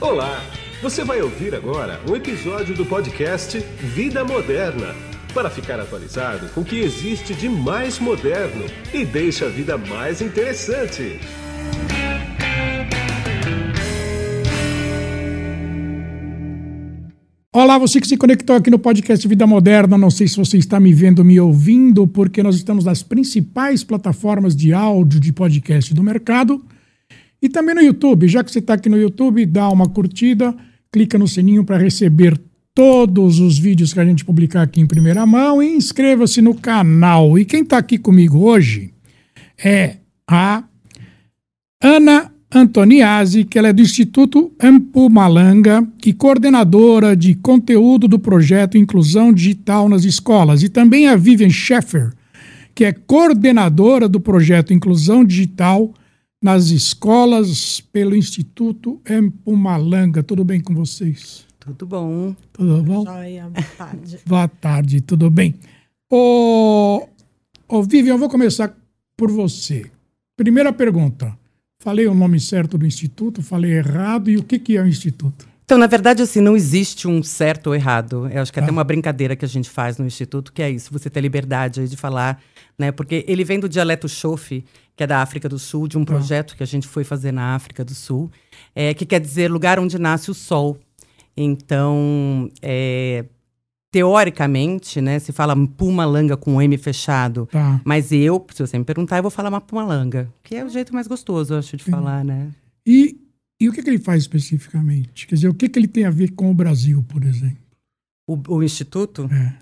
Olá! Você vai ouvir agora um episódio do podcast Vida Moderna para ficar atualizado com o que existe de mais moderno e deixa a vida mais interessante. Olá, você que se conectou aqui no podcast Vida Moderna. Não sei se você está me vendo, me ouvindo, porque nós estamos nas principais plataformas de áudio de podcast do mercado e também no YouTube. Já que você está aqui no YouTube, dá uma curtida, clica no sininho para receber todos os vídeos que a gente publicar aqui em primeira mão e inscreva-se no canal. E quem está aqui comigo hoje é a Ana Antoniazzi, que ela é do Instituto Ampumalanga e coordenadora de conteúdo do projeto Inclusão Digital nas Escolas, e também a Vivian Scheffer, que é coordenadora do projeto Inclusão Digital nas Escolas pelo Instituto Ampumalanga. Tudo bem com vocês? Tudo bom. Tudo bom? Joia, boa tarde. Boa tarde, tudo bem? Ô, ô Vivian, eu vou começar por você. Primeira pergunta. Falei o nome certo do instituto, falei errado, e o que, que é o instituto? Então, na verdade, assim, não existe um certo ou errado. Eu acho que é até uma brincadeira que a gente faz no Instituto, que é isso, você ter liberdade de falar, né? Porque ele vem do dialeto Xofi, que é da África do Sul, de um projeto que a gente foi fazer na África do Sul, é, que quer dizer lugar onde nasce o sol. Então, é, teoricamente, né, se fala Pumalanga com M fechado, Tá. mas eu, se você me perguntar, eu vou falar uma Pumalanga, que é o jeito mais gostoso, eu acho, de falar, né? E, e o que, que ele faz especificamente? Quer dizer, o que, que ele tem a ver com o Brasil, por exemplo? O, o Instituto? É.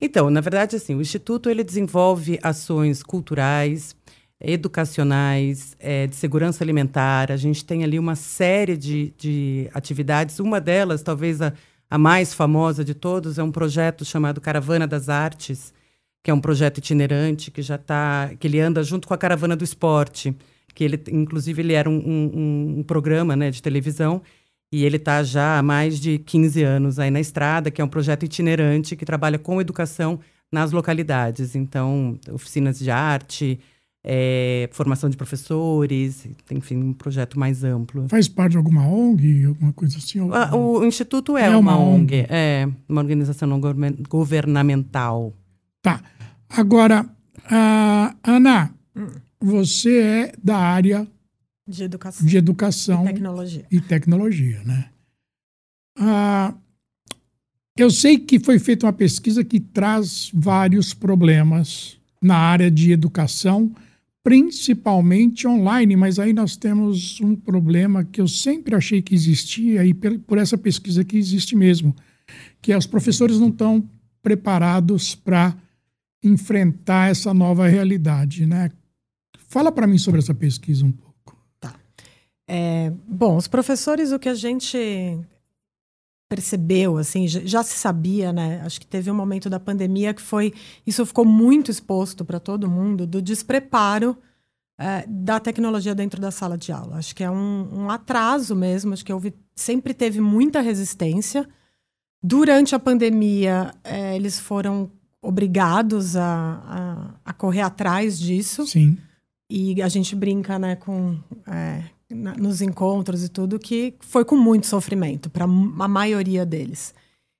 Então, na verdade, assim, o Instituto ele desenvolve ações culturais, educacionais, eh, de segurança alimentar. A gente tem ali uma série de, de atividades. Uma delas, talvez a, a mais famosa de todos, é um projeto chamado Caravana das Artes, que é um projeto itinerante que já está, que ele anda junto com a Caravana do Esporte, que ele, inclusive, ele era um, um, um programa, né, de televisão. E ele está já há mais de 15 anos aí na estrada, que é um projeto itinerante que trabalha com educação nas localidades. Então, oficinas de arte, eh, formação de professores, enfim, um projeto mais amplo. Faz parte de alguma ONG, alguma coisa assim? ou- Ah, O, o Instituto é, É uma, uma ONG, ONG. é uma organização não governa- governamental. Tá. Agora, ah, Ana, você é da área De educação de e educação tecnologia. e tecnologia, né? Ah, eu sei que foi feita uma pesquisa que traz vários problemas na área de educação, principalmente online, mas aí nós temos um problema que eu sempre achei que existia e por essa pesquisa que existe mesmo, que é os professores não estão preparados para enfrentar essa nova realidade, né? Fala para mim sobre essa pesquisa um pouco. É, bom, os professores, o que a gente percebeu, assim, já, já se sabia, né? Acho que teve um momento da pandemia que foi. Isso ficou muito exposto para todo mundo, do despreparo é, da tecnologia dentro da sala de aula. Acho que é um, um atraso mesmo, acho que houve, sempre teve muita resistência. Durante a pandemia, é, eles foram obrigados a, a, a correr atrás disso. Sim. E a gente brinca, né, com é, na- nos encontros e tudo, que foi com muito sofrimento para a maioria deles.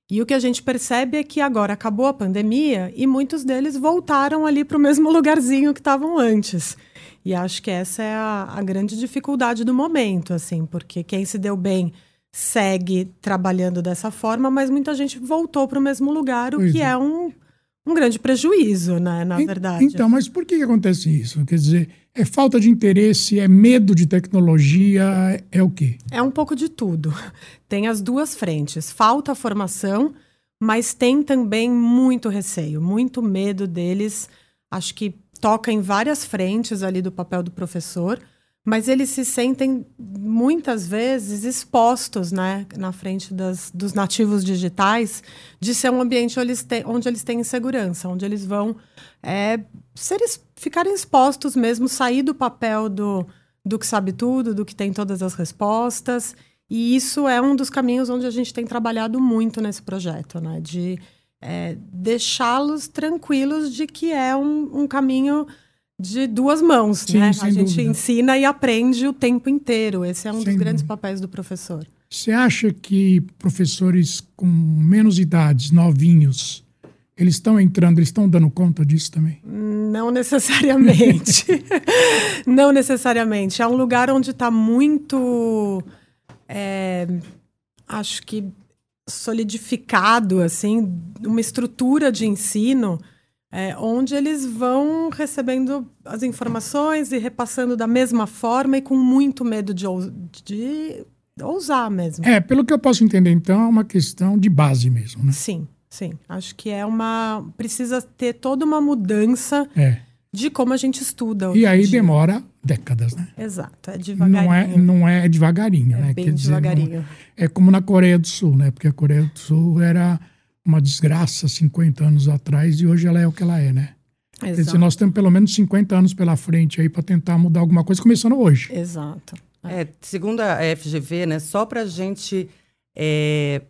E o que a gente percebe é que agora acabou a pandemia e muitos deles voltaram ali para o mesmo lugarzinho que estavam antes. E acho que essa é a, a grande dificuldade do momento, assim, porque quem se deu bem segue trabalhando dessa forma, mas muita gente voltou para o mesmo lugar, o Pois que é. é um, um grande prejuízo, né, na verdade. Então, mas por que, que acontece isso? Quer dizer, é falta de interesse, é medo de tecnologia, é o quê? É um pouco de tudo. Tem as duas frentes. Falta formação, mas tem também muito receio, muito medo deles. Acho que toca em várias frentes ali do papel do professor, mas eles se sentem muitas vezes expostos, né, na frente das, dos nativos digitais, de ser um ambiente onde eles têm, onde eles têm insegurança, onde eles vão é, ser, ficarem expostos mesmo, sair do papel do, do que sabe tudo, do que tem todas as respostas. E isso é um dos caminhos onde a gente tem trabalhado muito nesse projeto, né? De é, deixá-los tranquilos de que é um, um caminho de duas mãos, Sim, né? A gente dúvida. ensina e aprende o tempo inteiro. Esse é um Sem dos grandes dúvida. papéis do professor. Você acha que professores com menos idades, novinhos, eles estão entrando, eles estão dando conta disso também? Não necessariamente. não necessariamente. É um lugar onde está muito. É, acho que solidificado, assim, uma estrutura de ensino é, onde eles vão recebendo as informações e repassando da mesma forma e com muito medo de, de ousar mesmo. É, pelo que eu posso entender, então, é uma questão de base mesmo, né? Sim, sim. Acho que é uma. Precisa ter toda uma mudança. É de como a gente estuda. E aí dia. demora décadas, né? Exato, é devagarinho. Não é, não é devagarinho, é né? Bem Quer devagarinho. Dizer, é como na Coreia do Sul, né? Porque a Coreia do Sul era uma desgraça 50 anos atrás e hoje ela é o que ela é, né? Exato. Quer dizer, nós temos pelo menos 50 anos pela frente aí para tentar mudar alguma coisa, começando hoje. Exato. É, segundo a FGV, né, só para a gente é,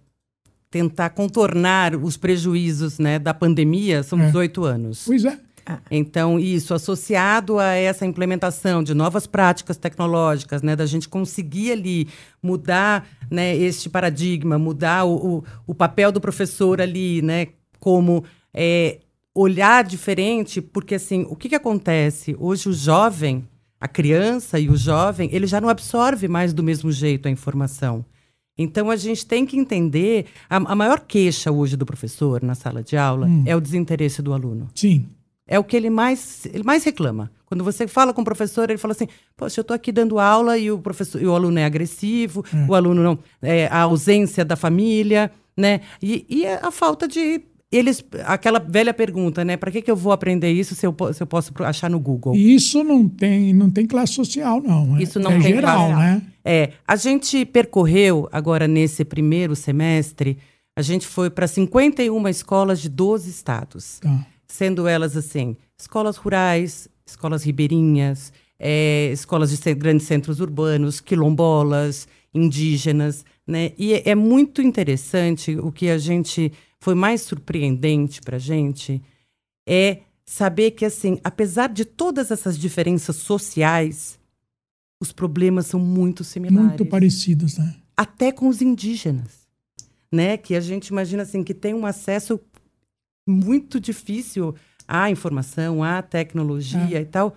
tentar contornar os prejuízos né, da pandemia, são é. 18 anos. Pois é. Ah. Então, isso associado a essa implementação de novas práticas tecnológicas, né, da gente conseguir ali mudar né, este paradigma, mudar o, o, o papel do professor ali, né, como é, olhar diferente, porque assim, o que, que acontece? Hoje o jovem, a criança e o jovem, ele já não absorve mais do mesmo jeito a informação. Então a gente tem que entender a, a maior queixa hoje do professor na sala de aula hum. é o desinteresse do aluno. Sim. É o que ele mais, ele mais reclama. Quando você fala com o professor, ele fala assim: Poxa, eu estou aqui dando aula e o professor, e o aluno é agressivo, é. o aluno não. É, a ausência da família, né? E, e a falta de. Eles, aquela velha pergunta, né? Para que, que eu vou aprender isso se eu, se eu posso achar no Google? Isso não tem, não tem classe social, não. É, isso não é tem geral, classe. né? É. A gente percorreu agora nesse primeiro semestre, a gente foi para 51 escolas de 12 estados. Tá sendo elas assim, escolas rurais, escolas ribeirinhas, é, escolas de grandes centros urbanos, quilombolas, indígenas, né? E é, é muito interessante o que a gente foi mais surpreendente para a gente é saber que assim, apesar de todas essas diferenças sociais, os problemas são muito similares. Muito parecidos, né? Até com os indígenas, né? Que a gente imagina assim que tem um acesso muito difícil a informação, a tecnologia é. e tal.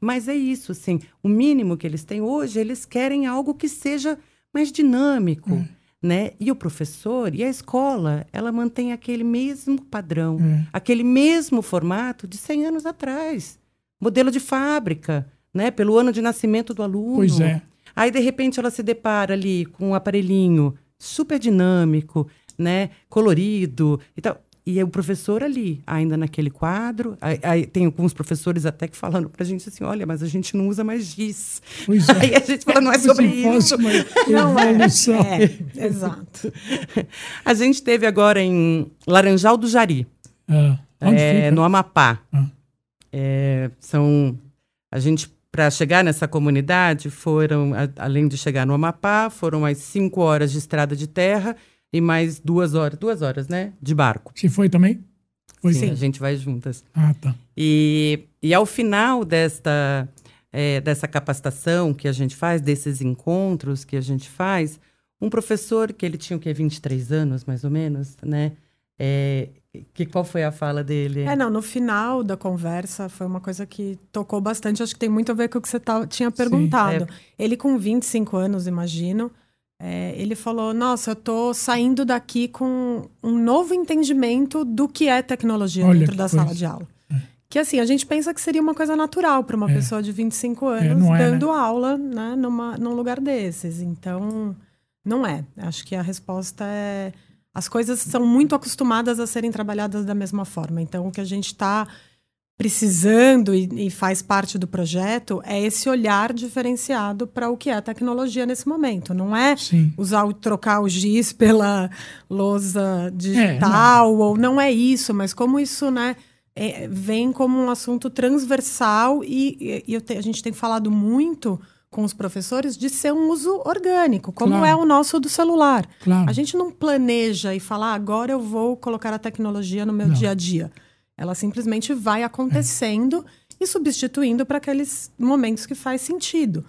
Mas é isso, assim, o mínimo que eles têm hoje, eles querem algo que seja mais dinâmico, é. né? E o professor e a escola, ela mantém aquele mesmo padrão, é. aquele mesmo formato de 100 anos atrás. Modelo de fábrica, né? Pelo ano de nascimento do aluno. Pois é. Aí, de repente, ela se depara ali com um aparelhinho super dinâmico, né? Colorido e tal. E o professor ali, ainda naquele quadro, aí, aí, tem alguns professores até que falando para a gente assim, olha, mas a gente não usa mais giz. Pois é. Aí a gente fala, não é sobre isso. Não é. é. Exato. A gente teve agora em Laranjal do Jari, ah, é, no Amapá. Ah. É, são, a gente, para chegar nessa comunidade, foram, a, além de chegar no Amapá, foram mais cinco horas de estrada de terra e mais duas horas, duas horas, né? De barco. Você foi também? Foi sim, sim. a gente vai juntas. Ah, tá. E, e ao final desta, é, dessa capacitação que a gente faz, desses encontros que a gente faz, um professor, que ele tinha o quê? 23 anos, mais ou menos, né? É, que, qual foi a fala dele? É, não, no final da conversa foi uma coisa que tocou bastante, acho que tem muito a ver com o que você tá, tinha perguntado. Sim, é. Ele com 25 anos, imagino, é, ele falou: Nossa, eu estou saindo daqui com um novo entendimento do que é tecnologia Olha dentro da coisa. sala de aula. É. Que assim, a gente pensa que seria uma coisa natural para uma é. pessoa de 25 é, anos é, dando né? aula né, numa, num lugar desses. Então, não é. Acho que a resposta é. As coisas são muito acostumadas a serem trabalhadas da mesma forma. Então, o que a gente está precisando e, e, faz parte do projeto é esse olhar diferenciado para o que é a tecnologia nesse momento. Não é Sim. usar o trocar o giz pela lousa digital é, não. ou não é isso, mas como isso, né? É, vem como um assunto transversal e, e te, a gente tem falado muito com os professores de ser um uso orgânico, como claro. é o nosso do celular. Claro. A gente não planeja e fala, ah, agora eu vou colocar a tecnologia no meu não. dia a dia. Ela simplesmente vai acontecendo e substituindo para aqueles momentos que faz sentido.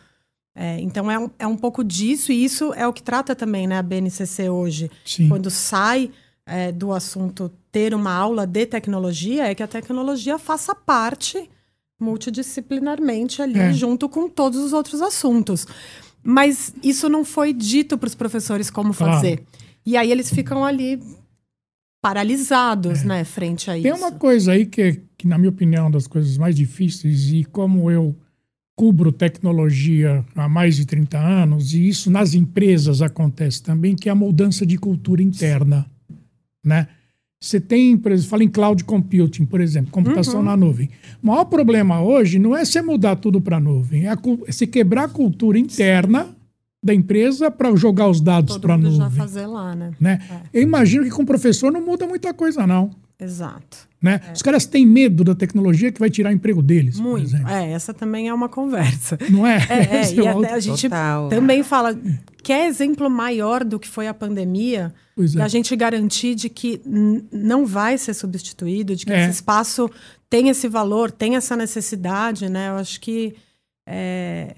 É, então é um, é um pouco disso, e isso é o que trata também né, a BNCC hoje. Sim. Quando sai é, do assunto ter uma aula de tecnologia, é que a tecnologia faça parte multidisciplinarmente ali, É. junto com todos os outros assuntos. Mas isso não foi dito para os professores como Claro. fazer. E aí eles ficam ali paralisados, né, frente a É. Tem isso. uma coisa aí que, que, na minha opinião, é uma das coisas mais difíceis, e como eu cubro tecnologia há mais de 30 anos, e isso nas empresas acontece também, que é a mudança de cultura interna. Né? Você tem, exemplo, fala em cloud computing, por exemplo, computação na nuvem. O maior problema hoje não é você mudar tudo para a nuvem, é, a é você quebrar a cultura interna da empresa para jogar os dados para a mundo já nuvem. fazer lá, né? Né? Eu imagino que com o professor não muda muita coisa, não. Exato. Né? Os caras têm medo da tecnologia que vai tirar o emprego deles, por Muito. exemplo. É, essa também é uma conversa. Não é? É, é, e é o até outro- a gente Total. também fala, quer exemplo maior do que foi a pandemia? Pois é. Da gente garantir de que não vai ser substituído, de que É. esse espaço tem esse valor, tem essa necessidade, né? Eu acho que é,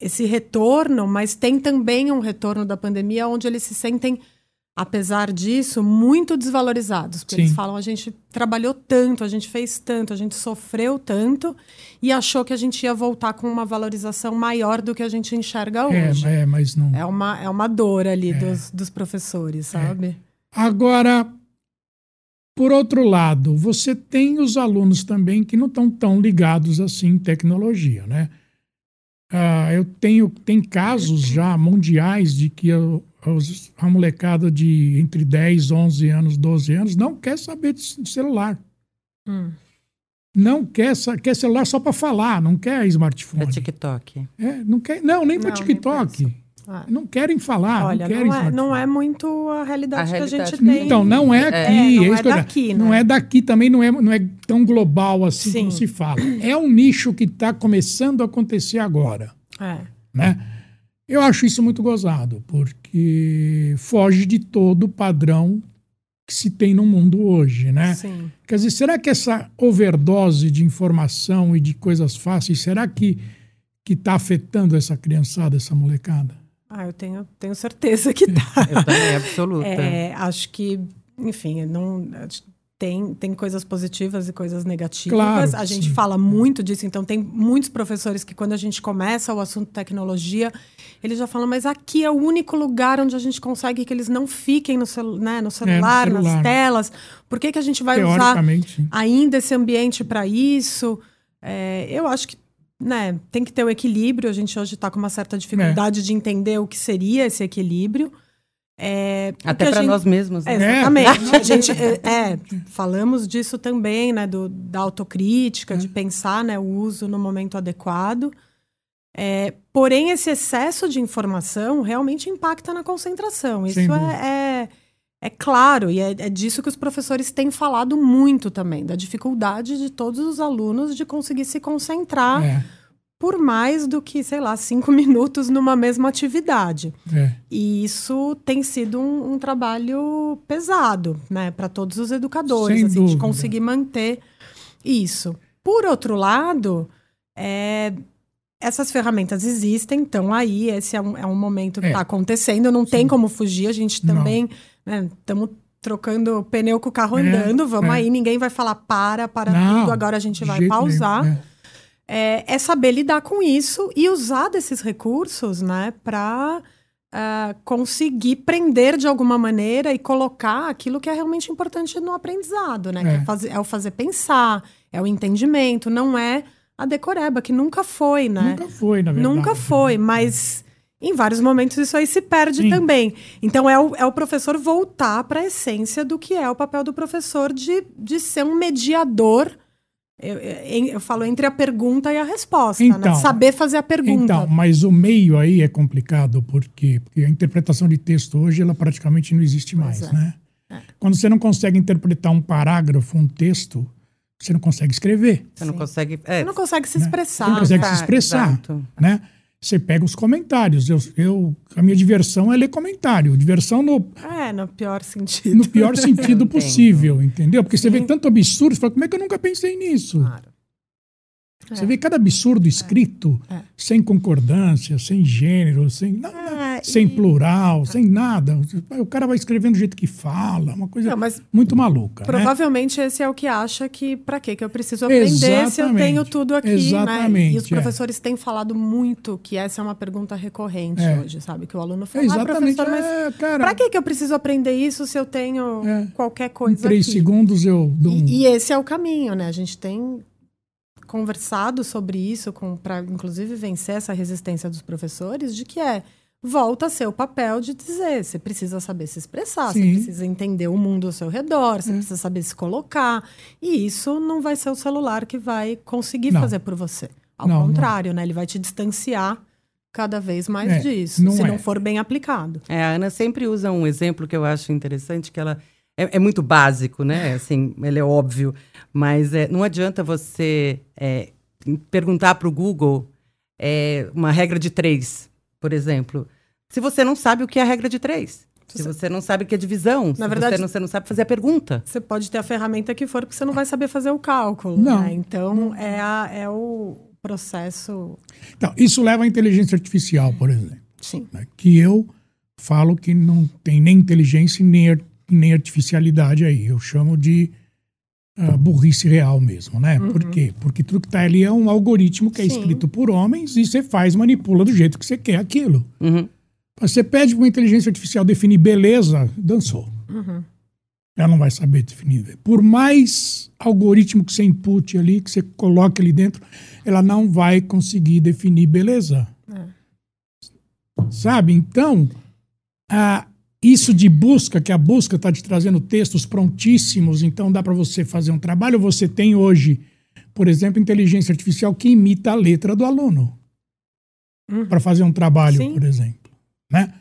esse retorno, mas tem também um retorno da pandemia onde eles se sentem, apesar disso, muito desvalorizados. Porque eles Sim. falam, a gente trabalhou tanto, a gente fez tanto, a gente sofreu tanto e achou que a gente ia voltar com uma valorização maior do que a gente enxerga hoje. É, é, mas não. É uma, é uma dor ali dos, dos professores, sabe? Agora, por outro lado, você tem os alunos também que não estão tão ligados assim em tecnologia, né? Ah, eu tenho tem casos já mundiais de que a, os- a molecada de entre 10, 11 anos, 12 anos não quer saber de, de celular. Hum. Não quer, quer celular só para falar, não quer smartphone. É TikTok. É, não quer, não, nem para TikTok. Ah. Não querem falar, Olha, não querem não é, não é muito a realidade, A que a realidade gente tem. Então, não é aqui. É, não é eu- daqui, Não né? é daqui também, não é, não é tão global assim Sim. como se fala. É um nicho que está começando a acontecer agora. É. Né? Eu acho isso muito gozado, porque foge de todo o padrão que se tem no mundo hoje, né? Sim. Quer dizer, será que essa overdose de informação e de coisas fáceis, será que que está afetando essa criançada, essa molecada? Ah, eu tenho, tenho certeza que tá. Eu também, absoluta. É, acho que, enfim, não tem, tem coisas positivas e coisas negativas. Claro, a gente sim. fala muito disso, então tem muitos professores que quando a gente começa o assunto tecnologia, eles já falam, mas aqui é o único lugar onde a gente consegue que eles não fiquem no, celu né, no celular, celular. nas telas. Por que, que a gente vai usar ainda esse ambiente para isso. É, eu acho que né, tem que ter o equilíbrio. A gente hoje está com uma certa dificuldade de entender o que seria esse equilíbrio. É, Até para gente- nós mesmos. É, né? exatamente. A gente, é, é, falamos disso também, né, do, da autocrítica, de pensar né, o uso no momento adequado. É, porém, esse excesso de informação realmente impacta na concentração. Isso é, é, claro, e é, é disso que os professores têm falado muito também, da dificuldade de todos os alunos de conseguir se concentrar É, por mais do que, sei lá, cinco minutos numa mesma atividade. é. E isso tem sido um, um trabalho pesado, né, para todos os educadores, Sem assim, de conseguir manter isso. Por outro lado, é, essas ferramentas existem, estão aí, esse é um, é um momento que É. está acontecendo, não tem como fugir, a gente Não. Estamos trocando pneu com o carro É, andando, vamos é. aí, ninguém vai falar para, para Não, tudo, agora a gente vai pausar nenhum, é. é, é saber lidar com isso e usar desses recursos, né, para conseguir prender de alguma maneira e colocar aquilo que é realmente importante no aprendizado, né? Que É. é, fazer, é o fazer pensar, é o entendimento, não é a decoreba, que nunca foi, né? Nunca foi, na verdade. Nunca foi, mas em vários momentos isso aí se perde Sim. também. Então é o, é o professor voltar para a essência do que é o papel do professor de, de ser um mediador. Eu, eu, eu falo entre a pergunta e a resposta, né? Então, Saber fazer a pergunta. Então, mas o meio aí é complicado, por quê? Porque a interpretação de texto hoje, ela praticamente não existe mais, é. né? Quando você não consegue interpretar um parágrafo, um texto, você não consegue escrever, Você não consegue. É, Você não consegue se expressar. Você não consegue se tá, expressar, exato. né? Você pega os comentários. Eu, eu, a minha diversão é ler comentário. Diversão no, É, no pior sentido. no pior sentido possível, entendeu? Porque você vê tanto absurdo, você fala, como é que eu nunca pensei nisso? Claro. É. Você vê cada absurdo escrito, é. sem concordância, sem gênero, sem, é, sem e... plural, sem nada. O cara vai escrevendo do jeito que fala, uma coisa Não, muito maluca. Né? Provavelmente né? esse é o que acha que para que eu preciso aprender Exatamente. se eu tenho tudo aqui. Exatamente. Né? E os é. professores têm falado muito que essa é uma pergunta recorrente é. hoje, sabe? Que o aluno fala, Exatamente. ah, professor, mas é, para que eu preciso aprender isso se eu tenho qualquer coisa? Em três aqui? segundos eu dou um... e, e esse é o caminho, né? A gente tem conversado sobre isso, para inclusive vencer essa resistência dos professores, de que é volta a ser o papel de dizer, você precisa saber se expressar, Sim. você precisa entender o mundo ao seu redor, você é. precisa saber se colocar. E isso não vai ser o celular que vai conseguir não. fazer por você. Ao não, contrário, não. né? Ele vai te distanciar cada vez mais é, disso, não se é. não for bem aplicado. É, a Ana sempre usa um exemplo que eu acho interessante, que ela é, é muito básico, né? Assim, ele é óbvio. Mas é, não adianta você é, perguntar para o Google é, uma regra de três, por exemplo, se você não sabe o que é a regra de três. Se você não sabe o que é divisão, Na se verdade, você, não, você não sabe fazer a pergunta. Você pode ter a ferramenta que for, porque você não vai saber fazer o cálculo. Não. Né? Então, é, a, é o processo. Então, isso leva à inteligência artificial, por exemplo. Sim. Né? Que eu falo que não tem nem inteligência nem nem artificialidade aí. Eu chamo de uh, burrice real mesmo, né? Uhum. Por quê? Porque tudo que está ali é um algoritmo que é Sim. escrito por homens e você faz, manipula do jeito que você quer aquilo. Uhum. Você pede para uma inteligência artificial definir beleza, dançou. Uhum. Ela não vai saber definir. Por mais algoritmo que você impute ali, que você coloque ali dentro, ela não vai conseguir definir beleza. É. Sabe? Então, a, isso de busca, que a busca está te trazendo textos prontíssimos, então dá para você fazer um trabalho. Você tem hoje, por exemplo, inteligência artificial que imita a letra do aluno uhum. para fazer um trabalho, Sim. por exemplo. Né?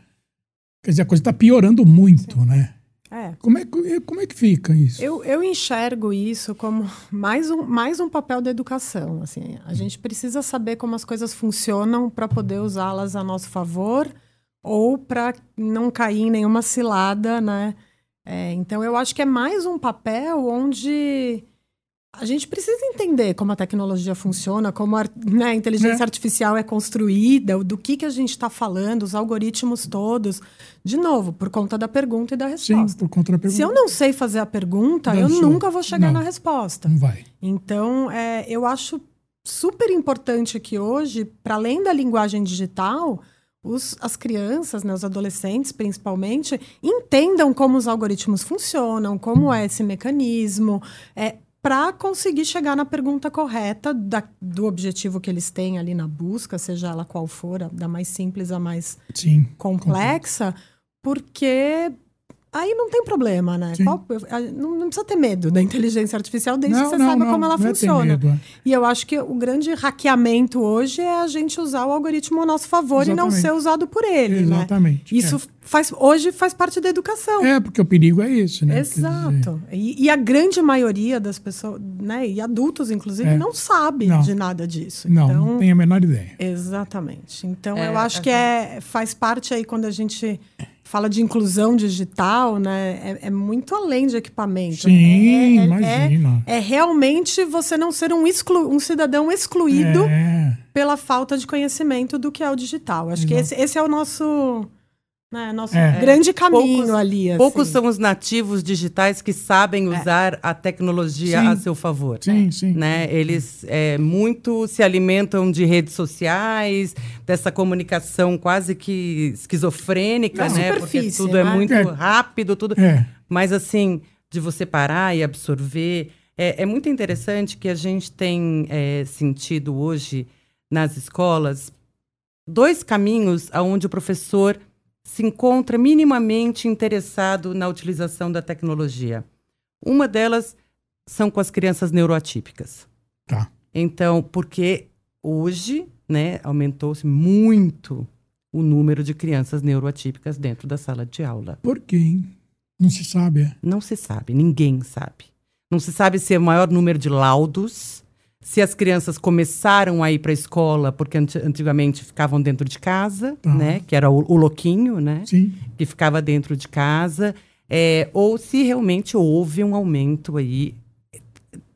Quer dizer, a coisa está piorando muito, Sim. né? É. Como, é, como é que fica isso? Eu, eu enxergo isso como mais um, mais um papel da educação. Assim, a gente precisa saber como as coisas funcionam para poder usá-las a nosso favor ou para não cair em nenhuma cilada, né? É, então eu acho que é mais um papel onde a gente precisa entender como a tecnologia funciona, como a, né, a inteligência é. artificial é construída, do que, que a gente está falando, os algoritmos todos. De novo, por conta da pergunta e da resposta. Sim, por conta da pergunta. Se eu não sei fazer a pergunta, eu nunca vou chegar não, na resposta. Não vai. Então, é, eu acho super importante que hoje, para além da linguagem digital, os, as crianças, né, os adolescentes principalmente, entendam como os algoritmos funcionam, como é esse mecanismo, é, para conseguir chegar na pergunta correta da, do objetivo que eles têm ali na busca, seja ela qual for, da mais simples a mais Sim, complexa, porque Aí não tem problema, né? Qual, não, não, precisa ter medo da inteligência artificial desde não, que você não, saiba não, como ela é funciona. Medo, é. E eu acho que o grande hackeamento hoje é a gente usar o algoritmo ao nosso favor Exatamente. e não ser usado por ele. Né? Exatamente. Né? Isso é. faz, hoje faz parte da educação. É, porque o perigo é esse, né? Exato. E, e, a grande maioria das pessoas, né? E adultos, inclusive, é. não sabe de nada disso. Não, então, não tem a menor ideia. Exatamente. Então é, eu acho que é, faz parte aí quando a gente fala de inclusão digital, né? É, é muito além de equipamento. Sim, é, é, imagina. É, é, realmente você não ser um, exclu, um cidadão excluído é. pela falta de conhecimento do que é o digital. Acho Exato. que esse, esse é o nosso né? Nosso é. grande caminho poucos, ali. Assim. Poucos são os nativos digitais que sabem é. usar é. a tecnologia sim. a seu favor. Sim, sim. Né? Eles é, muito se alimentam de redes sociais, dessa comunicação quase que esquizofrênica, Na né? Porque tudo é né? é muito rápido, tudo. É. Mas assim, de você parar e absorver. É, é muito interessante que a gente tem sentido hoje nas escolas dois caminhos aonde o professor se encontra minimamente interessado na utilização da tecnologia. Uma delas são com as crianças neuroatípicas. Tá. Então, porque hoje, né, aumentou-se muito o número de crianças neuroatípicas dentro da sala de aula. Por quê? Não se sabe. É? Não se sabe, ninguém sabe. Não se sabe se é o maior número de laudos, se as crianças começaram a ir para a escola porque antigamente ficavam dentro de casa, uhum. né? Que era o, o louquinho, né? Sim. Que ficava dentro de casa. É, ou se realmente houve um aumento aí.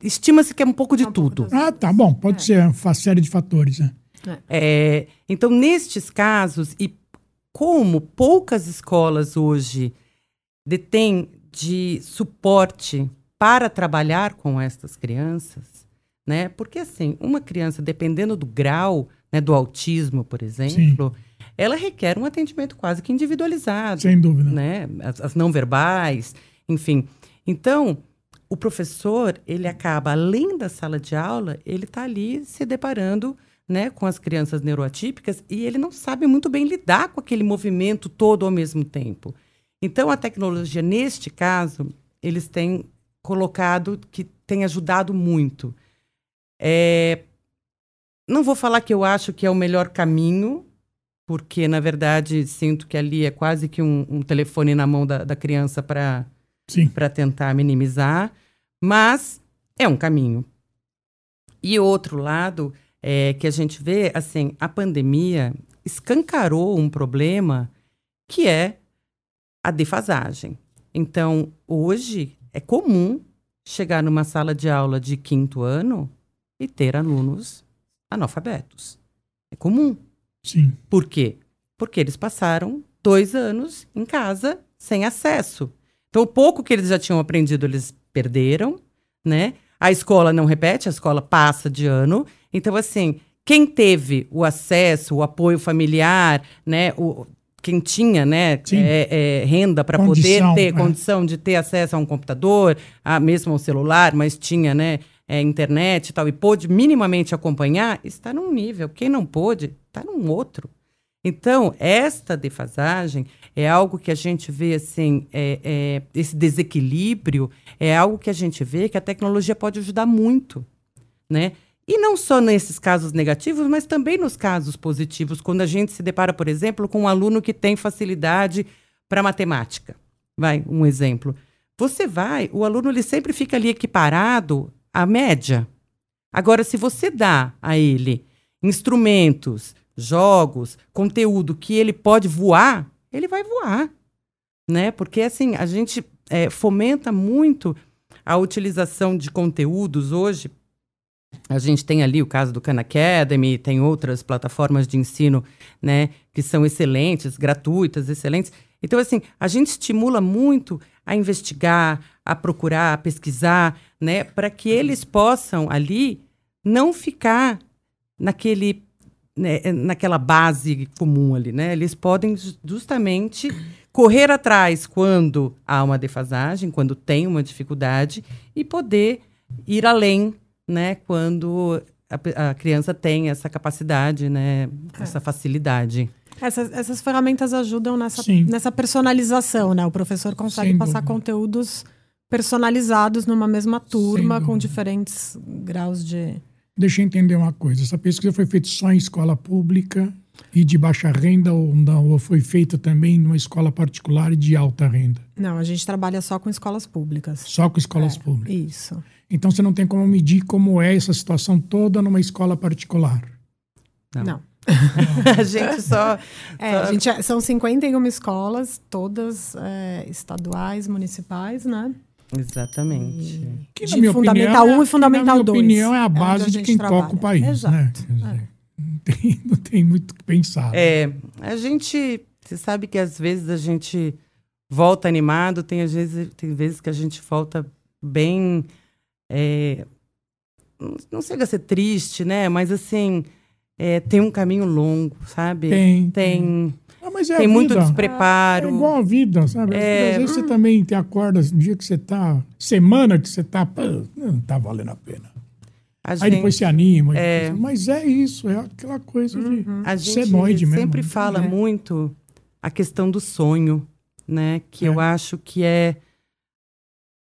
estima-se que é um pouco de É um pouco tudo. das- Ah, tá bom. Pode É. ser uma série de fatores. Né? É, então, nestes casos, e como poucas escolas hoje detêm de suporte para trabalhar com estas crianças, né? Porque assim, uma criança, dependendo do grau né, do autismo, por exemplo, ela requer um atendimento quase que individualizado Sem dúvida. né? As, as não verbais, enfim. Então, o professor, ele acaba, além da sala de aula, ele está ali se deparando né, com as crianças neuroatípicas e ele não sabe muito bem lidar com aquele movimento todo ao mesmo tempo. Então, a tecnologia, neste caso, eles têm colocado que tem ajudado muito. É, não vou falar que eu acho que é o melhor caminho, porque, na verdade, sinto que ali é quase que um, um telefone na mão da, da criança para tentar minimizar, mas é um caminho. E outro lado é que a gente vê, assim, a pandemia escancarou um problema que é a defasagem. Então, hoje é comum chegar numa sala de aula de quinto ano e ter alunos analfabetos. É comum. Sim. Por quê? Porque eles passaram dois anos em casa sem acesso. Então, o pouco que eles já tinham aprendido, eles perderam, né? A escola não repete, a escola passa de ano. Então, assim, quem teve o acesso, o apoio familiar, né? O, quem tinha, né, é, é, renda para poder ter é. condição de ter acesso a um computador, a, mesmo ao celular, mas tinha, né, é, internet e tal, e pôde minimamente acompanhar, está num nível. Quem não pôde, está num outro. Então, esta defasagem é algo que a gente vê, assim, é, é, esse desequilíbrio é algo que a gente vê que a tecnologia pode ajudar muito, né? E não só nesses casos negativos, mas também nos casos positivos, quando a gente se depara, por exemplo, com um aluno que tem facilidade para matemática. Vai, um exemplo. Você vai, o aluno ele sempre fica ali equiparado à média. Agora, se você dá a ele instrumentos, jogos, conteúdo que ele pode voar, ele vai voar, né? Porque assim a gente é, fomenta muito a utilização de conteúdos hoje. A gente tem ali o caso do Khan Academy, tem outras plataformas de ensino, né, que são excelentes, gratuitas, excelentes. Então, assim, a gente estimula muito a investigar, a procurar, a pesquisar, né, para que eles possam ali não ficar naquele né, naquela base comum ali, né? Eles podem ju- justamente correr atrás quando há uma defasagem, quando tem uma dificuldade e poder ir além, né? Quando a, a criança tem essa capacidade, né? Essa facilidade. Essas, essas ferramentas ajudam nessa, Sim. nessa personalização, né? O professor consegue Sem passar dúvida. conteúdos personalizados numa mesma turma, com diferentes graus de. Deixa eu entender uma coisa. Essa pesquisa foi feita só em escola pública e de baixa renda ou não? Ou foi feita também numa escola particular e de alta renda? Não, a gente trabalha só com escolas públicas. Só com escolas É, públicas. Isso. Então você não tem como medir como é essa situação toda numa escola particular. Não. Não. a gente só, É, só- a gente é- são 51 escolas, todas é, estaduais, municipais, né? Exatamente. Que, De Fundamental opinião, 1 e Fundamental na minha 2. opinião, é a É base a de quem trabalha. toca o país. Né? Exato, Quer dizer, é. não, tem, não tem muito o que pensar. É, a gente, você sabe que às vezes a gente volta animado, tem às vezes, tem vezes que a gente volta bem, é, não- chega a ser triste, né? Mas assim, é, tem um caminho longo, sabe? Tem. tem, Ah, mas é a tem muito vida. despreparo. É igual a vida, sabe? Às É, vezes, Às vezes você também te acorda, no dia que você tá, semana que você tá, pô, não tá valendo a pena. A Aí gente, depois se anima. É. mas é isso, é aquela coisa de a gente senoide mesmo. sempre né? fala É. muito a questão do sonho, né? Que É. eu acho que é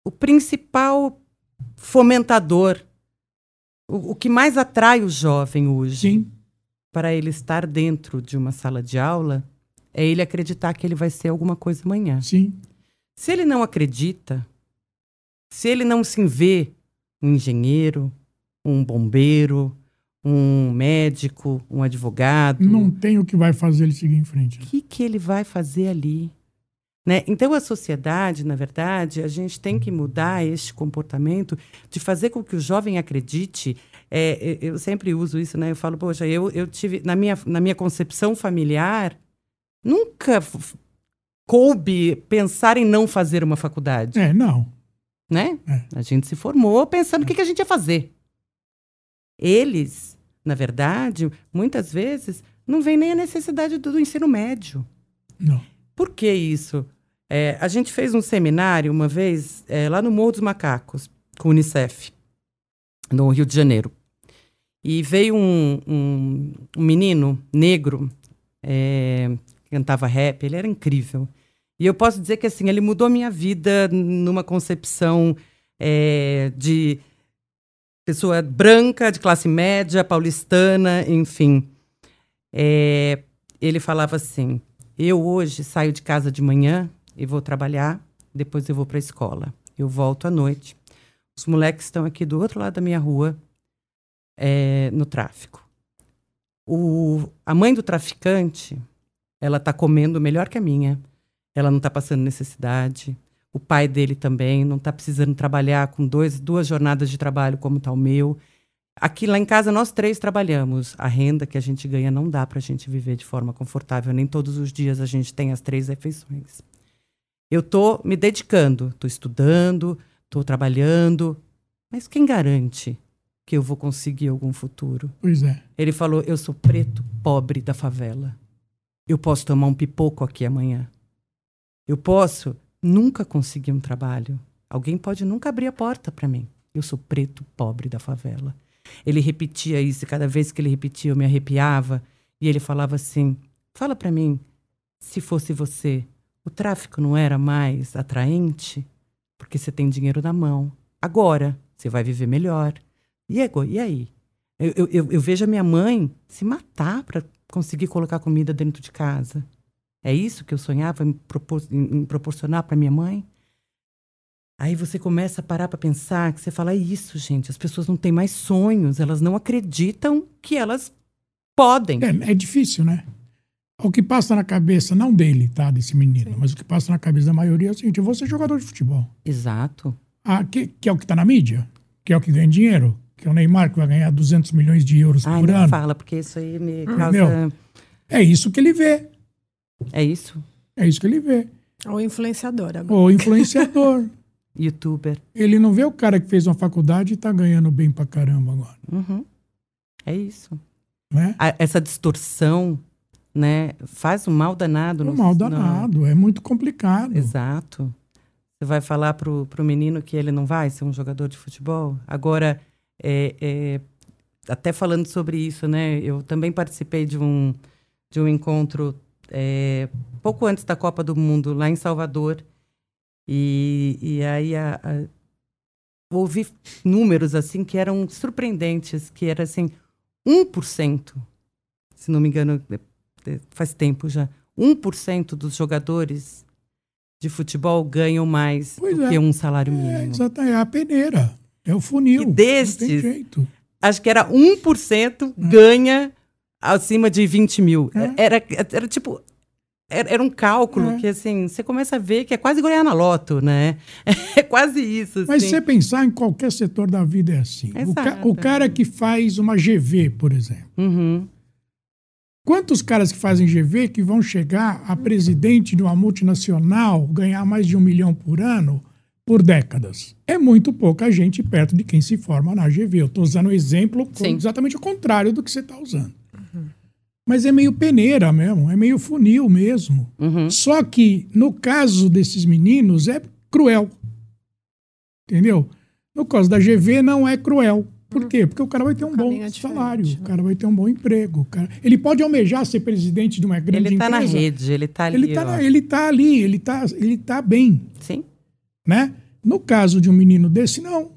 o principal fomentador, o, o que mais atrai o jovem hoje Sim, para ele estar dentro de uma sala de aula é ele acreditar que ele vai ser alguma coisa amanhã. sim. Se ele não acredita, se ele não se vê um engenheiro, um bombeiro, um médico, um advogado, Não tem o que vai fazer ele seguir em frente. o que, que ele vai fazer ali? Né? Então, a sociedade, na verdade, a gente tem que mudar este comportamento de fazer com que o jovem acredite. É, eu sempre uso isso, né? Eu falo, poxa, eu, eu tive, na minha, na minha concepção familiar, nunca coube pensar em não fazer uma faculdade. É, não. Né? É. A gente se formou pensando o que, que a gente ia fazer. Eles, na verdade, muitas vezes, não vem nem a necessidade do, do ensino médio. Não. Por que isso? É, a gente fez um seminário uma vez é, lá no Morro dos Macacos, com o Unicef, no Rio de Janeiro. E veio um, um, um menino negro, é, cantava rap, ele era incrível. E eu posso dizer que assim, ele mudou minha vida numa concepção é, de pessoa branca, de classe média, paulistana, enfim. É, ele falava assim: eu hoje saio de casa de manhã e vou trabalhar, depois eu vou para a escola. Eu volto à noite. Os moleques estão aqui do outro lado da minha rua, é, no tráfico. O, a mãe do traficante, ela está comendo melhor que a minha. Ela não está passando necessidade. O pai dele também não está precisando trabalhar com dois, duas jornadas de trabalho como está o meu. Aqui lá em casa nós três trabalhamos. A renda que a gente ganha não dá para a gente viver de forma confortável. Nem todos os dias a gente tem as três refeições. Eu estou me dedicando, estou estudando, estou trabalhando, mas quem garante que eu vou conseguir algum futuro? Pois é. Ele falou: eu sou preto, pobre da favela. Eu posso tomar um pipoco aqui amanhã. Eu posso nunca conseguir um trabalho. Alguém pode nunca abrir a porta para mim. Eu sou preto, pobre da favela. Ele repetia isso, e cada vez que ele repetia, eu me arrepiava. E ele falava assim: Fala para mim, se fosse você, o tráfico não era mais atraente? Porque você tem dinheiro na mão. Agora, você vai viver melhor. E, aí? Eu, eu, eu vejo a minha mãe se matar para conseguir colocar comida dentro de casa. É isso que eu sonhava em, propor, em, proporcionar para minha mãe? Aí você começa a parar para pensar que você fala, é isso, gente, as pessoas não têm mais sonhos, elas não acreditam que elas podem. É, é difícil, né? O que passa na cabeça, não dele, tá? Desse menino, Sim. mas o que passa na cabeça da maioria é o seguinte: eu vou ser jogador de futebol. Exato. Ah, que, que é o que está na mídia, que é o que ganha dinheiro, que é o Neymar que vai ganhar 200 milhões de euros Ai, por não ano. fala, porque isso aí me causa. Meu, é isso que ele vê. É isso? É isso que ele vê. Ou influenciador agora. Ou influenciador. Youtuber. Ele não vê o cara que fez uma faculdade e está ganhando bem pra caramba agora. Uhum. É isso. Né? A, essa distorção né? Faz um mal danado. Um mal danado, é muito complicado. Exato. Você vai falar pro, pro menino que ele não vai ser um jogador de futebol? Agora, é, é, até falando sobre isso, né? Eu também participei de um, de um encontro é, pouco antes da Copa do Mundo, lá em Salvador. E, e aí a, a, ouvi números assim que eram surpreendentes, que era assim, 1%, se não me engano, faz tempo já, 1% dos jogadores de futebol ganham mais pois do é. que um salário é, mínimo. É, exatamente, é a peneira, é o funil. E destes, acho que era 1% é. ganha acima de 20 mil. É. Era, era tipo, era, era, um cálculo é. que, assim, você começa a ver que é quase ganhar na loto, né? É quase isso. Mas assim. você pensar em qualquer setor da vida é assim. O, ca o, cara que faz uma GV, por exemplo. Uhum. Quantos caras que fazem GV que vão chegar a presidente de uma multinacional, ganhar mais de um milhão por ano por décadas? É muito pouca gente perto de quem se forma na GV. Eu estou usando o exemplo exatamente o contrário do que você está usando. Uhum. Mas é meio peneira mesmo, é meio funil mesmo. Uhum. Só que, no caso desses meninos, é cruel. Entendeu? No caso da GV, não é cruel. Por uhum. quê? Porque o cara vai ter um bom é salário, né? o cara vai ter um bom emprego. Cara... Ele pode almejar ser presidente de uma grande ele tá empresa. Ele está na rede, ele está ali. Ele está ele tá ali, ele está ele tá bem. Sim. Né? No caso de um menino desse, não.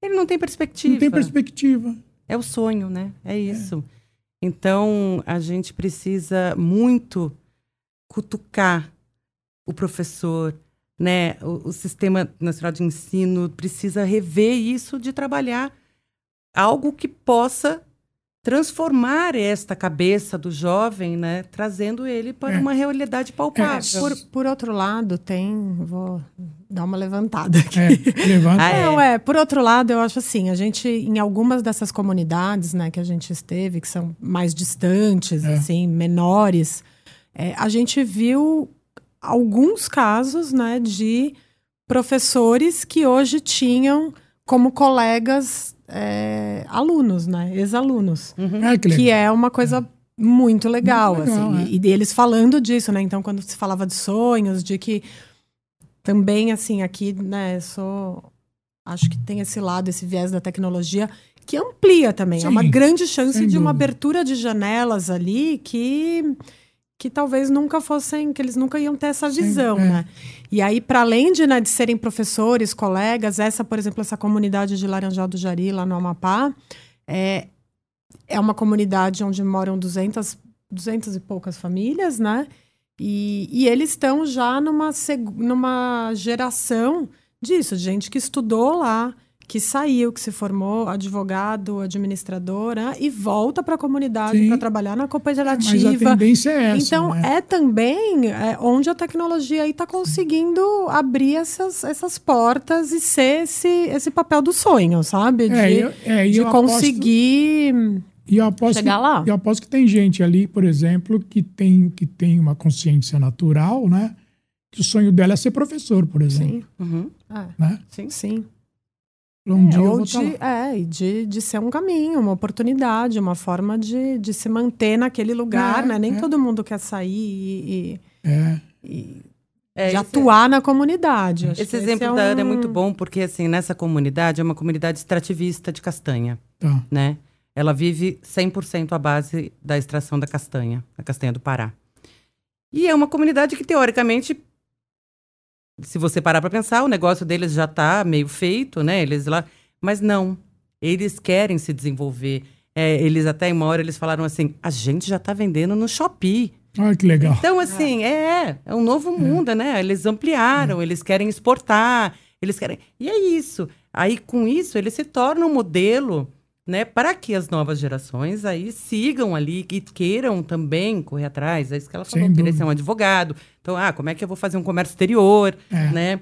Ele não tem perspectiva. Não tem perspectiva. É o sonho, né? É isso. É. Então, a gente precisa muito cutucar o professor, né, o, o, Sistema Nacional de Ensino precisa rever isso de trabalhar algo que possa transformar esta cabeça do jovem, né, trazendo ele para É. uma realidade palpável. Por, por outro lado, tem. Vou dar uma levantada aqui. É, levanta. Ah, é. Não, é. Por outro lado, eu acho assim, a gente, em algumas dessas comunidades, né, que a gente esteve, que são mais distantes, É. assim, menores, é, a gente viu alguns casos, né, de professores que hoje tinham como colegas é, alunos, né, ex-alunos. Ah, que. Que é uma coisa muito legal, Muito legal, assim. é. E, e eles falando disso, né? Então, quando se falava de sonhos, de que também, assim, aqui, né, sou. Acho que tem esse lado, esse viés da tecnologia, que amplia também. Sim, é uma grande chance sem de uma abertura de janelas ali que. Que talvez nunca fossem, que eles nunca iam ter essa Sim, visão, é. né? E aí, para além de, né, de serem professores, colegas, essa, por exemplo, essa comunidade de Laranjal do Jari, lá no Amapá, é, é uma comunidade onde moram 200, 200 e poucas famílias, né? E, e eles estão já numa, numa geração disso, gente que estudou lá, que saiu, que se formou advogado, administradora e volta para a comunidade para trabalhar na Mas a cooperativa. tendência é essa. Então, né? é também é, onde a tecnologia está conseguindo abrir essas, essas portas e ser esse, esse papel do sonho, sabe? De, É, eu- é, e de eu aposto- conseguir E eu aposto chegar que, lá. Eu aposto que tem gente ali, por exemplo, que tem, que tem uma consciência natural, né? Que o sonho dela é ser professor, por exemplo. Sim, Uhum. é, Né? Sim. sim. Um É, dia ou de, é, e de, de ser um caminho, uma oportunidade, uma forma de, de se manter naquele lugar, É, né? Nem é. todo mundo quer sair e, É, e- e É, de esse- atuar na comunidade. Acho Esse que exemplo é da Ana é muito bom, porque assim, nessa comunidade é uma comunidade extrativista de castanha, tá. né? Ela vive 100% à base da extração da castanha, da castanha do Pará. E é uma comunidade que, teoricamente, se você parar para pensar, o negócio deles já está meio feito, né? Eles lá, mas não. Eles querem se desenvolver. É, eles até em uma hora eles falaram assim: a gente já está vendendo no Shopee. Olha que legal. Então, assim, é, é um novo mundo, né? Eles ampliaram, eles querem exportar, eles querem. E é isso. Aí, com isso, eles se tornam um modelo, né, para que as novas gerações aí sigam ali e queiram também correr atrás. É isso que ela falou, querer ser um advogado. Então, ah, como é que eu vou fazer um comércio exterior, É. né?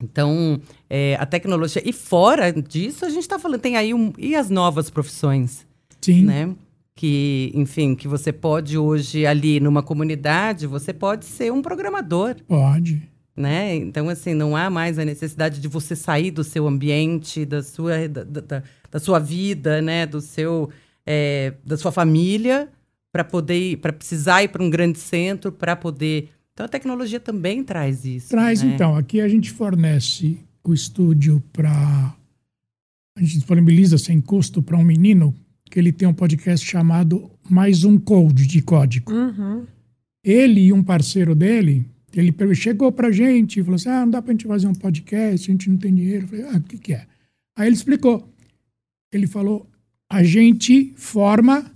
Então, é, a tecnologia. E fora disso, a gente está falando, tem aí um. E as novas profissões? Sim. né? Que, enfim, que você pode hoje ali numa comunidade, você pode ser um programador, Pode. Né? Então, assim, não há mais a necessidade de você sair do seu ambiente, da sua, da, da- da sua vida, né? Do seu, é, da sua família, para poder, para precisar ir para um grande centro, para poder. Então, a tecnologia também traz isso. Traz, né? então. Aqui a gente fornece o estúdio para. A gente disponibiliza sem custo para um menino que ele tem um podcast chamado Mais um Code de Código. Uhum. Ele e um parceiro dele, ele chegou pra gente e falou assim: ah, não dá pra gente fazer um podcast, a gente não tem dinheiro. Eu falei, ah, o que, que é? Aí ele explicou. Ele falou: a gente forma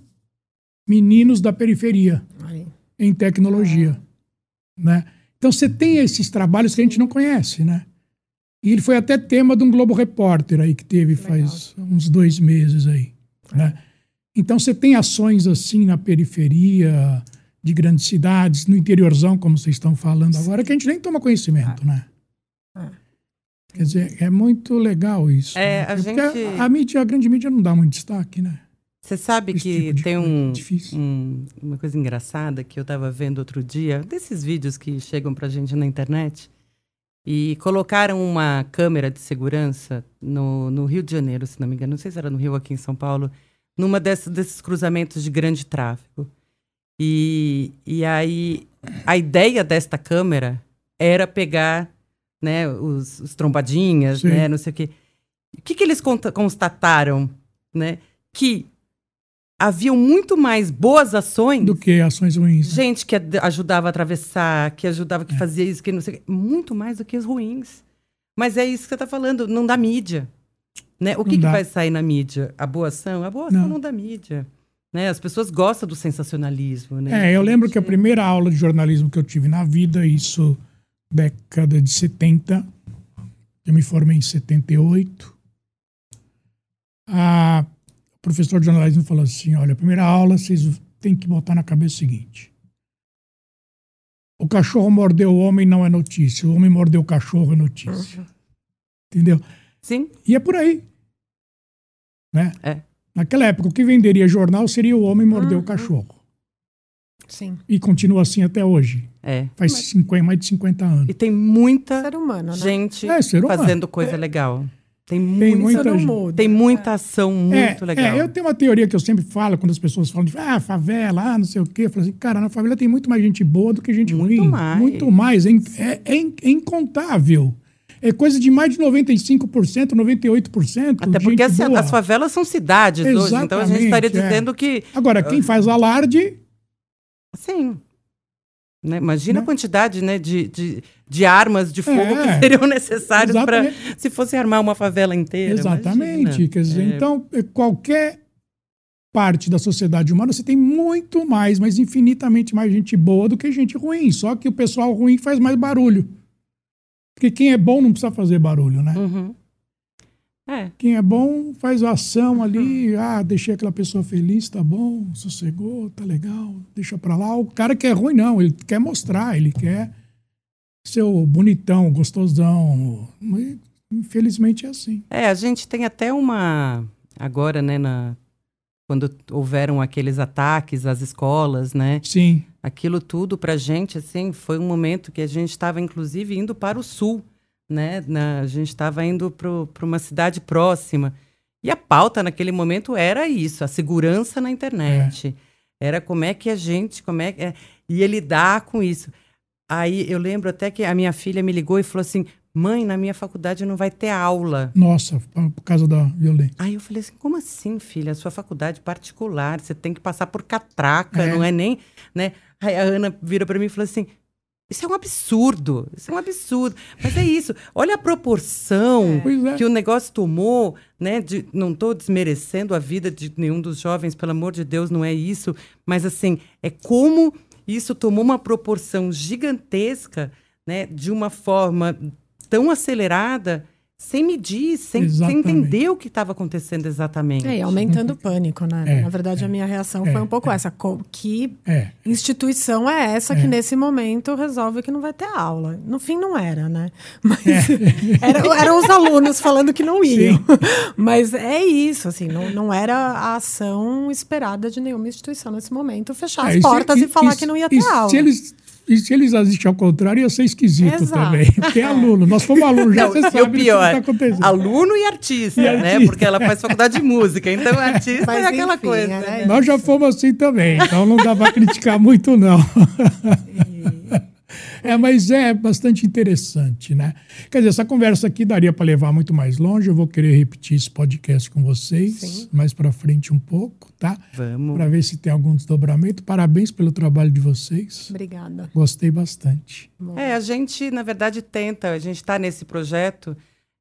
meninos da periferia Aí. em tecnologia. Né? Então você tem esses trabalhos que a gente não conhece, né? E ele foi até tema de um Globo Repórter aí que teve faz uns dois meses aí. Né? Então você tem ações assim na periferia de grandes cidades, no interiorzão, como vocês estão falando agora, que a gente nem toma conhecimento, né? É. Quer dizer, é muito legal isso. É, né? a Porque gente- a, mídia, a grande mídia não dá muito destaque, né? Você sabe Esse que tipo tem coisa, um, um- uma coisa engraçada que eu estava vendo outro dia, desses vídeos que chegam pra gente na internet, e colocaram uma câmera de segurança no, no Rio de Janeiro, se não me engano, não sei se era no Rio ou aqui em São Paulo, numa dessas, desses cruzamentos de grande tráfego. E, e aí, a ideia desta câmera era pegar né, os, os trombadinhas, Sim. né, não sei o quê. O que, que eles constataram? Né? Que haviam muito mais boas ações. Do que ações ruins. né? Gente que ajudava a atravessar, que ajudava, que fazia isso, que não sei o quê. Muito mais do que os ruins. Mas é isso que você está falando, não dá mídia. Né? O que, Não que vai sair na mídia? A boa ação? A boa ação Não. não, dá mídia. Né? As pessoas gostam do sensacionalismo. Né? É, eu lembro que a primeira aula de jornalismo que eu tive na vida, isso década de 70, eu me formei em 78. A professor de jornalismo falou assim: olha, a primeira aula vocês têm que botar na cabeça o seguinte. O cachorro mordeu o homem não é notícia. O homem mordeu o cachorro é notícia. Uhum. Entendeu? Sim. E é por aí. Né? É. Naquela época, o que venderia jornal seria o homem mordeu uhum. o cachorro. Sim. E continua assim até hoje. É. Faz Mas... 50, mais de 50 anos. E tem muita humano, né? gente é, fazendo coisa é. legal. Tem, tem muita, muita, tem muita ação muito é, legal. É, eu tenho uma teoria que eu sempre falo quando as pessoas falam de ah, favela, ah, não sei o quê. Eu falo assim, cara, na favela tem muito mais gente boa do que gente muito ruim. Mais. Muito mais. É, é, é, é incontável. É coisa de mais de 95%, 98%. Até porque as, as, favelas são cidades Exatamente, hoje, então a gente estaria é. dizendo que. Agora, quem faz alarde. Sim. Né? Imagina né? a quantidade né, de, de, de armas de fogo é, que seriam necessárias para se fosse armar uma favela inteira. Exatamente. Dizer, é... então, é, qualquer parte da sociedade humana, você tem muito mais, mas infinitamente mais gente boa do que gente ruim. Só que o pessoal ruim faz mais barulho. Porque quem é bom não precisa fazer barulho, né? Uhum. É. Quem é bom faz a ação ali, ah, deixei aquela pessoa feliz, tá bom, sossegou, tá legal, deixa pra lá. O cara que é ruim, não, ele quer mostrar, ele quer ser o bonitão, gostosão. Infelizmente é assim. É, a gente tem até uma. Agora, né, na, quando houveram aqueles ataques às escolas, né? Sim. Aquilo tudo pra gente, assim, foi um momento que a gente estava, inclusive, indo para o sul né? Na, a gente estava indo para uma cidade próxima. E a pauta naquele momento era isso, a segurança na internet. É. Era como é que a gente, como é que é, ia lidar com isso. Aí eu lembro até que a minha filha me ligou e falou assim: mãe, na minha faculdade não vai ter aula. Nossa, por causa da violência. Aí eu falei assim: como assim, filha? A sua faculdade particular, você tem que passar por catraca, é. não é nem. Né? Aí a Ana vira para mim e falou assim: isso é um absurdo. Isso é um absurdo. Mas é isso. Olha a proporção é. que o negócio tomou, né? De, não estou desmerecendo a vida de nenhum dos jovens, pelo amor de Deus, não é isso. Mas assim, é como isso tomou uma proporção gigantesca, né? De uma forma tão acelerada sem medir, sem, sem entender o que estava acontecendo exatamente. É, e aumentando o pânico, né? É, Na verdade, é, a minha reação é, foi um pouco é. essa. Que é. instituição é essa que, é. nesse momento, resolve que não vai ter aula? No fim, não era, né? Mas era, eram os alunos falando que não iam. Sim. Mas é isso, assim, não, não era a ação esperada de nenhuma instituição nesse momento, fechar as portas e, e falar que não ia ter aula. Se eles e se eles assistem ao contrário, ia ser esquisito Exato. também. Porque é aluno. Nós fomos alunos, já Não, você sabe o pior, que tá Aluno e artista, e né? Porque ela faz faculdade de música. Então, artista Mas, é aquela enfim, coisa. Né? Nós já fomos assim também. Então, não dá para criticar muito, não. É, mas é bastante interessante, né? Quer dizer, essa conversa aqui daria para levar muito mais longe. Eu vou querer repetir esse podcast com vocês Sim. mais para frente um pouco, tá? Vamos. Para ver se tem algum desdobramento. Parabéns pelo trabalho de vocês. Obrigada. Gostei bastante. Bom. É, a gente, na verdade, tenta, a gente está nesse projeto.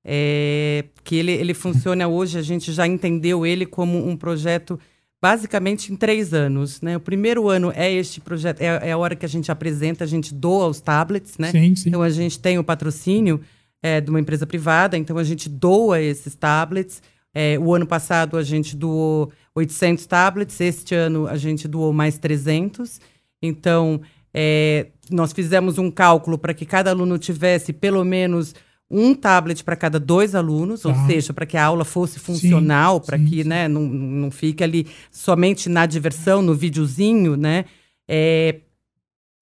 É, que ele, ele funciona hoje, a gente já entendeu ele como um projeto basicamente em três anos. Né? O primeiro ano é este projeto, é, é, a hora que a gente apresenta, a gente doa os tablets, né? Sim, sim. Então a gente tem o patrocínio é, de uma empresa privada, então a gente doa esses tablets. É, o ano passado a gente doou 800 tablets, este ano a gente doou mais 300. Então, é, nós fizemos um cálculo para que cada aluno tivesse pelo menos um tablet para cada dois alunos, tá. ou seja, para que a aula fosse funcional, para que né, não, não fique ali somente na diversão, no videozinho, né? É,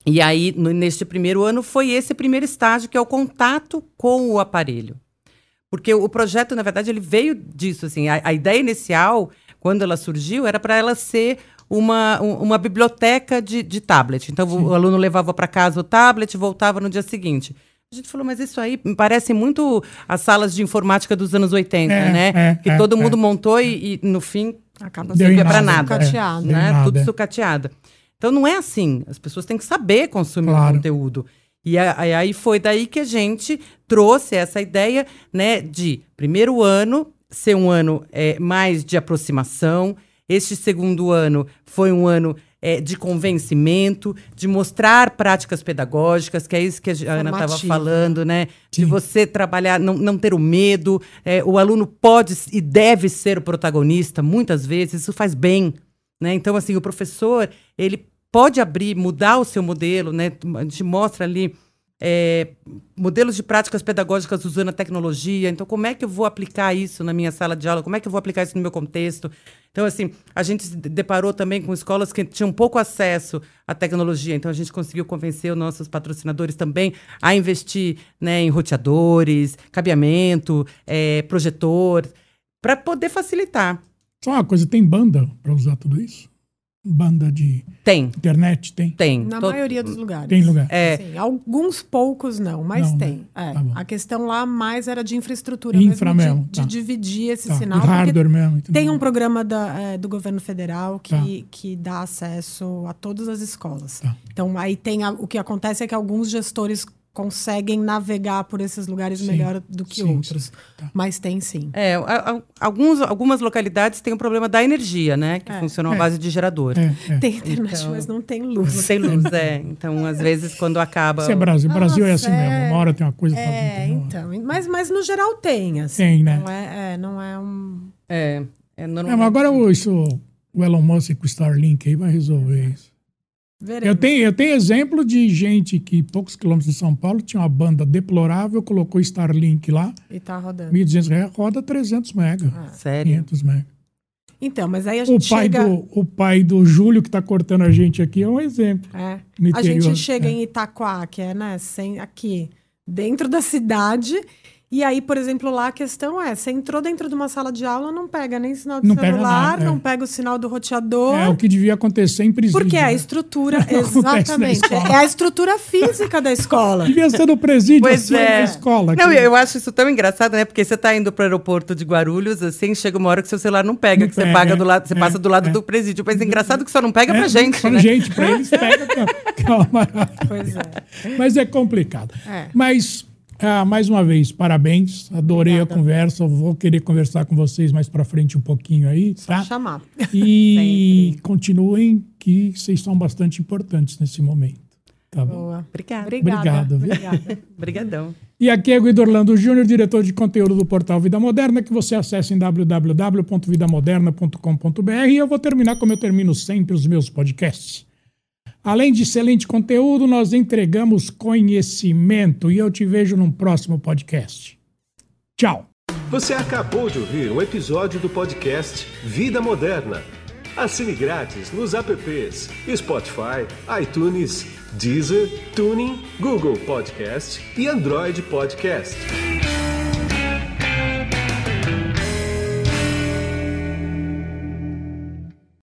e aí, no, neste primeiro ano, foi esse primeiro estágio, que é o contato com o aparelho. Porque o projeto, na verdade, ele veio disso, assim, a, a ideia inicial, quando ela surgiu, era para ela ser uma, uma biblioteca de, de tablet. Então, Sim. o aluno levava para casa o tablet, voltava no dia seguinte. A gente falou, mas isso aí me parece muito as salas de informática dos anos 80, é, né? É, que é, todo mundo é. montou e, e, no fim, acaba servia para nada. Sucateado. Né? Nada. Tudo sucateado. Então não é assim. As pessoas têm que saber consumir claro. o conteúdo. E aí foi daí que a gente trouxe essa ideia, né, de primeiro ano ser um ano é, mais de aproximação. Este segundo ano foi um ano é, de convencimento, de mostrar práticas pedagógicas, que é isso que a Ana estava falando, né? De você trabalhar, não, não ter o medo. É, o aluno pode e deve ser o protagonista, muitas vezes, isso faz bem. Né? Então, assim, o professor, ele pode abrir, mudar o seu modelo, né? A gente mostra ali é, modelos de práticas pedagógicas usando a tecnologia. Então, como é que eu vou aplicar isso na minha sala de aula? Como é que eu vou aplicar isso no meu contexto? Então, assim, a gente se deparou também com escolas que tinham pouco acesso à tecnologia. Então, a gente conseguiu convencer os nossos patrocinadores também a investir né, em roteadores, cabeamento, é, projetor, para poder facilitar. Só uma coisa, tem banda para usar tudo isso? Banda de tem. internet? Tem? Tem. Na maioria dos lugares. Tem lugar. É. Sim, alguns poucos não, mas Não, né? tem. É. Tá a questão lá mais era de infraestrutura Infra mesmo, mesmo, de, de tá. dividir esse Tá. sinal. E hardware mesmo. entendeu? Tem um programa da, é, do governo federal que, Tá. que dá acesso a todas as escolas. Tá. Então, aí tem a- o que acontece é que alguns gestores conseguem navegar por esses lugares Sim. melhor do que Sim, outros. sim. Tá. Mas tem sim. É, a- a- alguns, algumas localidades têm o problema da energia, né? Que É. funcionam à É. base de gerador. É, é. Tem internet, Então- mas não tem Não luz. tem luz, é. Então, às vezes, quando acaba. Isso é Brasil. Brasil é assim Nossa, mesmo. Uma hora tem uma coisa. É, então. Mas, mas no geral tem, assim. Tem, né? Não é, é, não é um. É, é É, normalmente. mas agora o, isso, o Elon Musk com o Starlink aí vai resolver isso. Veremos. Eu tenho, eu tenho exemplo de gente que, poucos quilômetros de São Paulo, tinha uma banda deplorável, colocou Starlink lá, E tá rodando. 1.200 reais, roda 300 mega, Sério. 500 mega. Então, mas aí a O gente pai, chega. do, o pai do Júlio, que está cortando a gente aqui, é um exemplo. É. A gente chega é. em Itaquá, que é, né, sem, aqui, dentro da cidade. E aí, por exemplo, lá a questão é: você entrou dentro de uma sala de aula, não pega nem sinal de Não pega celular, nada, é. não pega o sinal do roteador. É o que devia acontecer em presídio. Porque é a né? estrutura, na exatamente. escola. É a estrutura física da escola. Devia ser no presídio, Pois assim, é. na escola. Não, que- eu acho isso tão engraçado, né? Porque você tá indo pro aeroporto de Guarulhos, assim, chega uma hora que seu celular não pega, Não que você pega, paga do lado, você é, passa do lado é. do presídio. Mas é engraçado que só não pega é, pra gente, Pra né? gente, pra eles pega, é- é maravilha. Pois é. Mas é complicado. É. Mas, ah, mais uma vez, parabéns. Adorei a Obrigada. conversa. Eu vou querer conversar com vocês mais pra frente um pouquinho aí, tá? Chamar. E continuem que vocês são bastante importantes nesse momento. Tá bom? Boa. Obrigada. Obrigada. Obrigado? Obrigada. Obrigadão. E aqui é Guido Orlando Júnior, diretor de conteúdo do portal Vida Moderna, que você acessa em www.vidamoderna.com.br. E eu vou terminar como eu termino sempre os meus podcasts. Além de excelente conteúdo, nós entregamos conhecimento e eu te vejo num próximo podcast. Tchau. Você acabou de ouvir um episódio do podcast Vida Moderna. Assine grátis nos apps Spotify, iTunes, Deezer, Tuning, Google Podcast e Android Podcast.